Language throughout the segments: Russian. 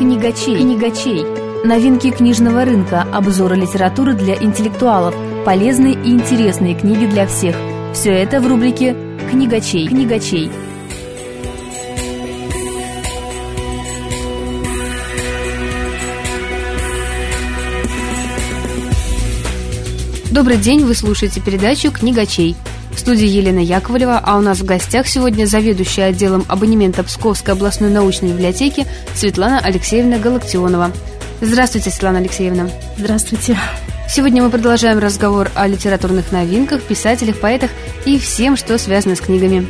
Книгачей. Книгачей. Новинки книжного рынка, обзоры литературы для интеллектуалов, полезные и интересные книги для всех. Все это в рубрике «Книгачей». Книгачей. Добрый день, вы слушаете передачу «Книгачей». В студии Елена Яковлева, а у нас в гостях сегодня заведующая отделом абонемента Псковской областной научной библиотеки Светлана Алексеевна Галактионова. Здравствуйте, Светлана Алексеевна. Здравствуйте. Сегодня мы продолжаем разговор о литературных новинках, писателях, поэтах и всем, что связано с книгами.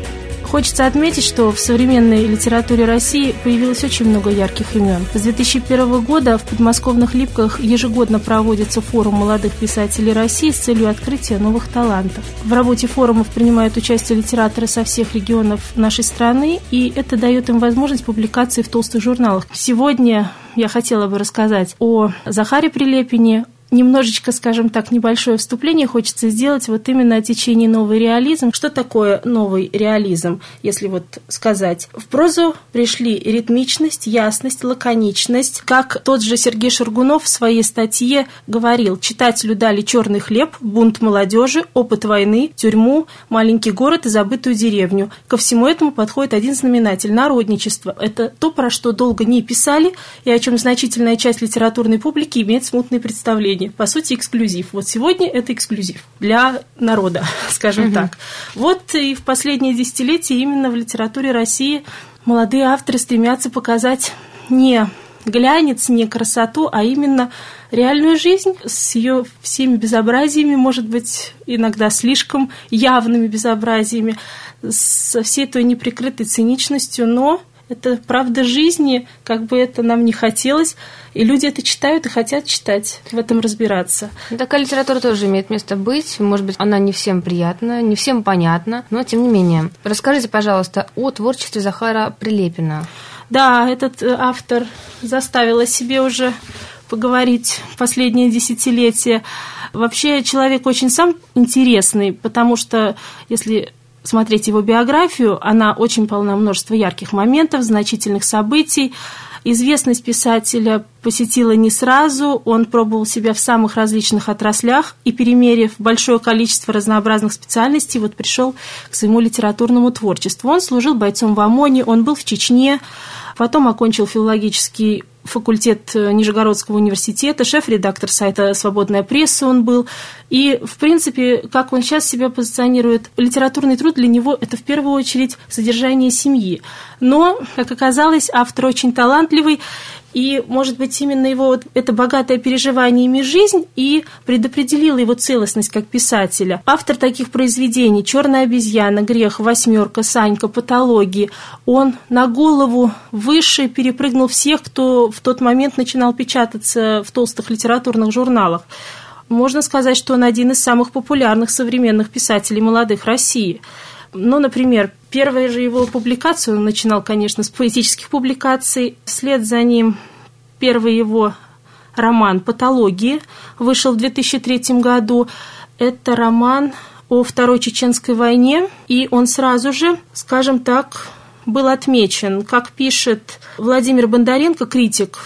Хочется отметить, что в современной литературе России появилось очень много ярких имен. С 2001 года в подмосковных Липках ежегодно проводится форум молодых писателей России с целью открытия новых талантов. В работе форумов принимают участие литераторы со всех регионов нашей страны, и это дает им возможность публикации в толстых журналах. Сегодня я хотела бы рассказать о Захаре Прилепине, немножечко, скажем так, небольшое вступление хочется сделать вот именно о течении новый реализм. Что такое новый реализм, если вот сказать? В прозу пришли ритмичность, ясность, лаконичность. Как тот же Сергей Шаргунов в своей статье говорил, читателю дали черный хлеб, бунт молодежи, опыт войны, тюрьму, маленький город и забытую деревню. Ко всему этому подходит один знаменатель – народничество. Это то, про что долго не писали и о чем значительная часть литературной публики имеет смутные представления сегодня, по сути, эксклюзив. Вот сегодня это эксклюзив для народа, скажем угу. так. Вот и в последние десятилетия именно в литературе России молодые авторы стремятся показать не глянец, не красоту, а именно реальную жизнь с ее всеми безобразиями, может быть, иногда слишком явными безобразиями, со всей той неприкрытой циничностью, но это правда жизни, как бы это нам не хотелось. И люди это читают и хотят читать, в этом разбираться. Такая литература тоже имеет место быть. Может быть, она не всем приятна, не всем понятна, но тем не менее. Расскажите, пожалуйста, о творчестве Захара Прилепина. Да, этот э, автор заставил о себе уже поговорить последнее десятилетие. Вообще человек очень сам интересный, потому что если смотреть его биографию, она очень полна множества ярких моментов, значительных событий. Известность писателя посетила не сразу, он пробовал себя в самых различных отраслях и, перемерив большое количество разнообразных специальностей, вот пришел к своему литературному творчеству. Он служил бойцом в ОМОНе, он был в Чечне, потом окончил филологический факультет Нижегородского университета, шеф-редактор сайта «Свободная пресса» он был. И, в принципе, как он сейчас себя позиционирует, литературный труд для него – это в первую очередь содержание семьи. Но, как оказалось, автор очень талантливый, и, может быть, именно его вот это богатое переживаниями жизнь и предопределила его целостность как писателя. Автор таких произведений «Черная обезьяна», «Грех», «Восьмерка», «Санька», «Патологии», он на голову выше перепрыгнул всех, кто в тот момент начинал печататься в толстых литературных журналах. Можно сказать, что он один из самых популярных современных писателей молодых России. Ну, например, первая же его публикация, он начинал, конечно, с поэтических публикаций, вслед за ним первый его роман «Патологии» вышел в 2003 году. Это роман о Второй Чеченской войне, и он сразу же, скажем так, был отмечен. Как пишет Владимир Бондаренко, критик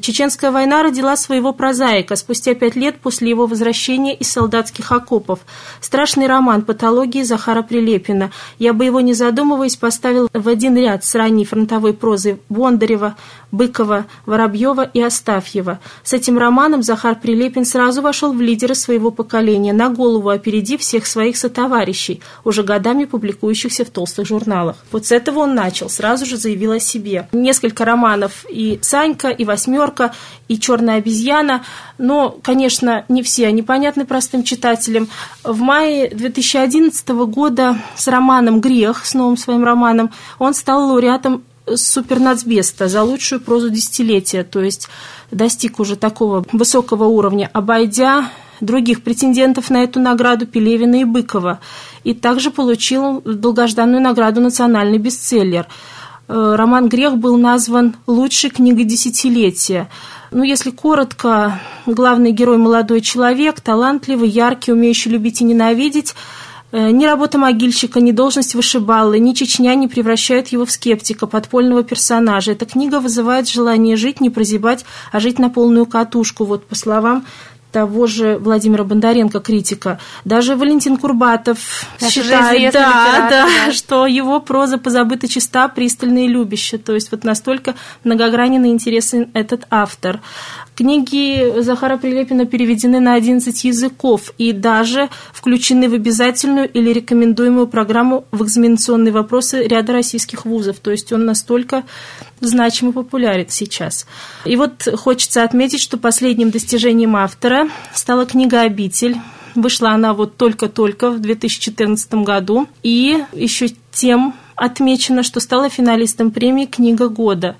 Чеченская война родила своего прозаика спустя пять лет после его возвращения из солдатских окопов. Страшный роман «Патологии» Захара Прилепина. Я бы его, не задумываясь, поставил в один ряд с ранней фронтовой прозой Бондарева, Быкова, Воробьева и Астафьева. С этим романом Захар Прилепин сразу вошел в лидеры своего поколения, на голову опередив всех своих сотоварищей, уже годами публикующихся в толстых журналах. Вот с этого он начал, сразу же заявил о себе. Несколько романов и «Санька», и «Восьмерка», и «Черная обезьяна», но, конечно, не все они понятны простым читателям. В мае 2011 года с романом «Грех», с новым своим романом, он стал лауреатом супернацбеста за лучшую прозу десятилетия, то есть достиг уже такого высокого уровня, обойдя других претендентов на эту награду Пелевина и Быкова. И также получил долгожданную награду «Национальный бестселлер». Э, роман «Грех» был назван лучшей книгой десятилетия. Ну, если коротко, главный герой – молодой человек, талантливый, яркий, умеющий любить и ненавидеть – Э, ни работа могильщика, ни должность вышибалы, ни Чечня не превращают его в скептика, подпольного персонажа. Эта книга вызывает желание жить, не прозябать, а жить на полную катушку. Вот по словам того же Владимира Бондаренко, критика. Даже Валентин Курбатов Это считает, да, да, да, что его проза позабыта чиста, пристальная и. То есть вот настолько многогранен и интересен этот автор. Книги Захара Прилепина переведены на 11 языков и даже включены в обязательную или рекомендуемую программу в экзаменационные вопросы ряда российских вузов. То есть он настолько значим и популярен сейчас. И вот хочется отметить, что последним достижением автора стала книга «Обитель». Вышла она вот только-только в 2014 году. И еще тем отмечено, что стала финалистом премии «Книга года».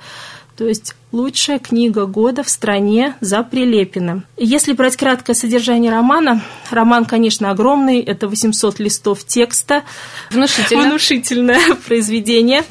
То есть лучшая книга года в стране за Прилепиным. Если брать краткое содержание романа, роман, конечно, огромный, это 800 листов текста. Внушительно. Внушительное произведение.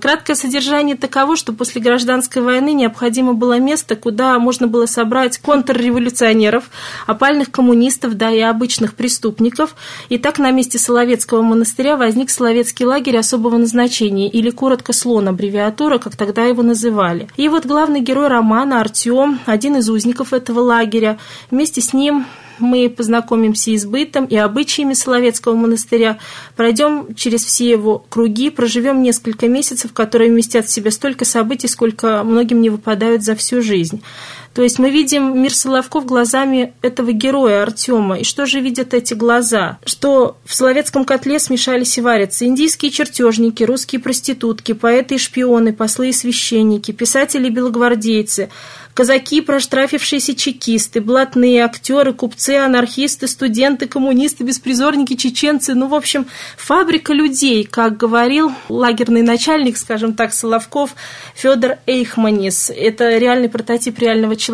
Краткое содержание таково, что после гражданской войны необходимо было место, куда можно было собрать контрреволюционеров, опальных коммунистов, да и обычных преступников. И так на месте Соловецкого монастыря возник Соловецкий лагерь особого назначения, или коротко слон, аббревиатура, как тогда его называли. И вот главный герой романа Артем, один из узников этого лагеря, вместе с ним мы познакомимся и с бытом, и обычаями Соловецкого монастыря, пройдем через все его круги, проживем несколько месяцев, которые вместят в себя столько событий, сколько многим не выпадают за всю жизнь. То есть мы видим мир Соловков глазами этого героя Артема. И что же видят эти глаза? Что в Соловецком котле смешались и варятся индийские чертежники, русские проститутки, поэты и шпионы, послы и священники, писатели и белогвардейцы, казаки, проштрафившиеся чекисты, блатные актеры, купцы, анархисты, студенты, коммунисты, беспризорники, чеченцы. Ну, в общем, фабрика людей, как говорил лагерный начальник, скажем так, Соловков, Федор Эйхманис. Это реальный прототип реального человека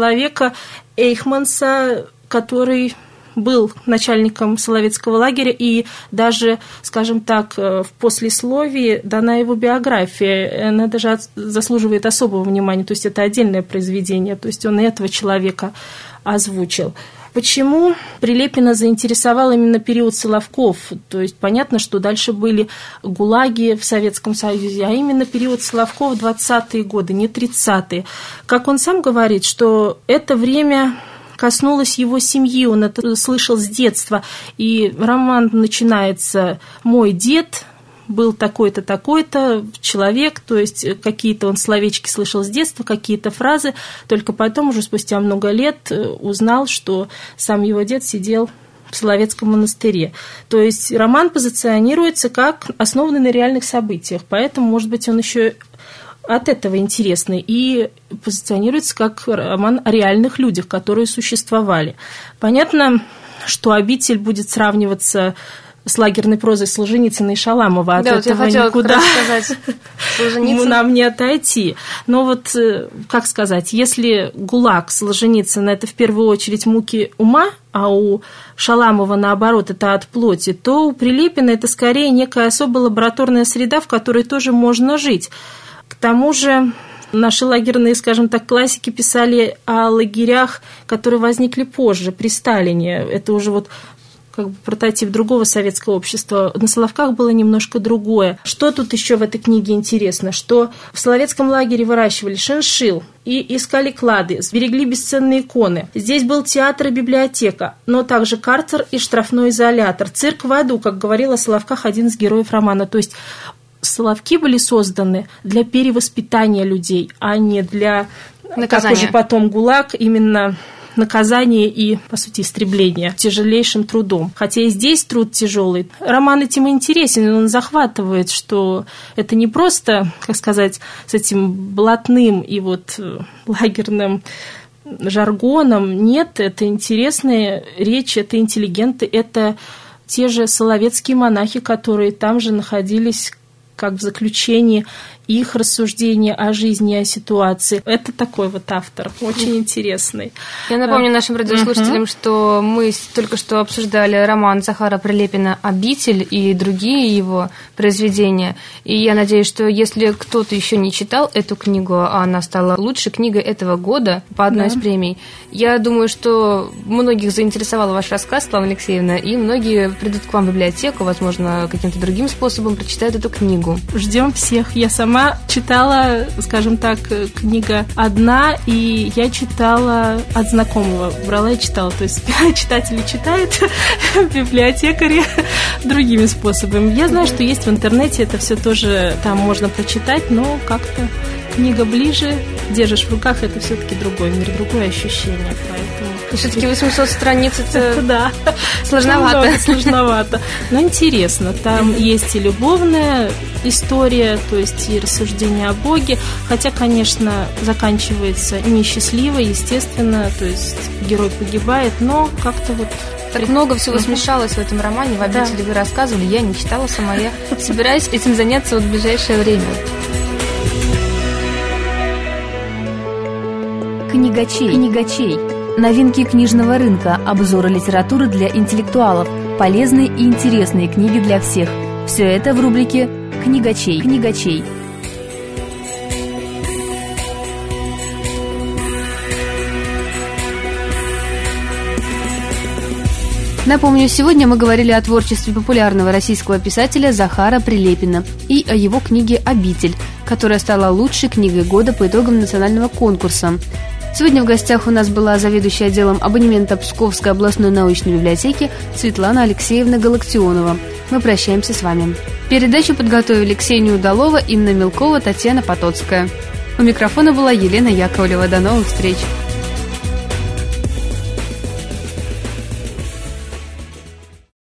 Эйхманса, который был начальником Соловецкого лагеря, и даже, скажем так, э, в послесловии дана его биография. Она даже заслуживает особого внимания, то есть это отдельное произведение, то есть он и этого человека озвучил. Почему Прилепина заинтересовал именно период Соловков? То есть понятно, что дальше были гулаги в Советском Союзе, а именно период Соловков 20-е годы, не 30-е. Как он сам говорит, что это время коснулась его семьи, он это слышал с детства. И роман начинается «Мой дед», был такой-то, такой-то человек, то есть какие-то он словечки слышал с детства, какие-то фразы, только потом, уже спустя много лет, узнал, что сам его дед сидел в Соловецком монастыре. То есть роман позиционируется как основанный на реальных событиях, поэтому, может быть, он еще от этого интересный и позиционируется как роман о реальных людях, которые существовали. Понятно, что «Обитель» будет сравниваться с лагерной прозой Солженицына и Шаламова. От да, этого вот никуда Солженицын... нам не отойти. Но вот, э, как сказать, если ГУЛАГ Солженицына – это в первую очередь муки ума, а у Шаламова, наоборот, это от плоти, то у Прилепина это скорее некая особая лабораторная среда, в которой тоже можно жить. К тому же наши лагерные, скажем так, классики писали о лагерях, которые возникли позже, при Сталине. Это уже вот как бы прототип другого советского общества. На Соловках было немножко другое. Что тут еще в этой книге интересно? Что в Соловецком лагере выращивали шиншил и искали клады, сберегли бесценные иконы. Здесь был театр и библиотека, но также карцер и штрафной изолятор. Цирк в аду, как говорил о Соловках один из героев романа. То есть Соловки были созданы для перевоспитания людей, а не для, Наказания. как уже потом ГУЛАГ, именно наказание и, по сути, истребление тяжелейшим трудом. Хотя и здесь труд тяжелый. Роман этим интересен, он захватывает, что это не просто, как сказать, с этим блатным и вот э, лагерным жаргоном. Нет, это интересная речь, это интеллигенты, это те же соловецкие монахи, которые там же находились как в заключении, их рассуждения о жизни, о ситуации. Это такой вот автор, очень интересный. Я напомню нашим радиослушателям, uh-huh. что мы только что обсуждали роман Захара Прилепина «Обитель» и другие его произведения. И я надеюсь, что если кто-то еще не читал эту книгу, а она стала лучшей книгой этого года по одной да. из премий, я думаю, что многих заинтересовал ваш рассказ, Слава Алексеевна, и многие придут к вам в библиотеку, возможно, каким-то другим способом прочитают эту книгу. Ждем всех. Я сама читала, скажем так, книга одна, и я читала от знакомого. Брала и читала. То есть читатели читают, библиотекари другими способами. Я знаю, что есть в интернете, это все тоже там можно прочитать, но как-то книга ближе, держишь в руках, это все-таки другой мир, другое ощущение. Поэтому... Все-таки 800 страниц это да. сложновато. Сложновато. Но интересно. Там есть и любовная история, то есть и рассуждение о Боге. Хотя, конечно, заканчивается несчастливо, естественно. То есть герой погибает, но как-то вот так много всего смешалось в этом романе. В обители да. вы рассказывали, я не читала сама. Я собираюсь этим заняться вот в ближайшее время. Книгачей. Книгачей. Новинки книжного рынка, обзоры литературы для интеллектуалов, полезные и интересные книги для всех. Все это в рубрике «Книгачей». Книгачей. Напомню, сегодня мы говорили о творчестве популярного российского писателя Захара Прилепина и о его книге «Обитель», которая стала лучшей книгой года по итогам национального конкурса. Сегодня в гостях у нас была заведующая отделом абонемента Псковской областной научной библиотеки Светлана Алексеевна Галактионова. Мы прощаемся с вами. Передачу подготовили Ксения Удалова, Инна Мелкова, Татьяна Потоцкая. У микрофона была Елена Яковлева. До новых встреч!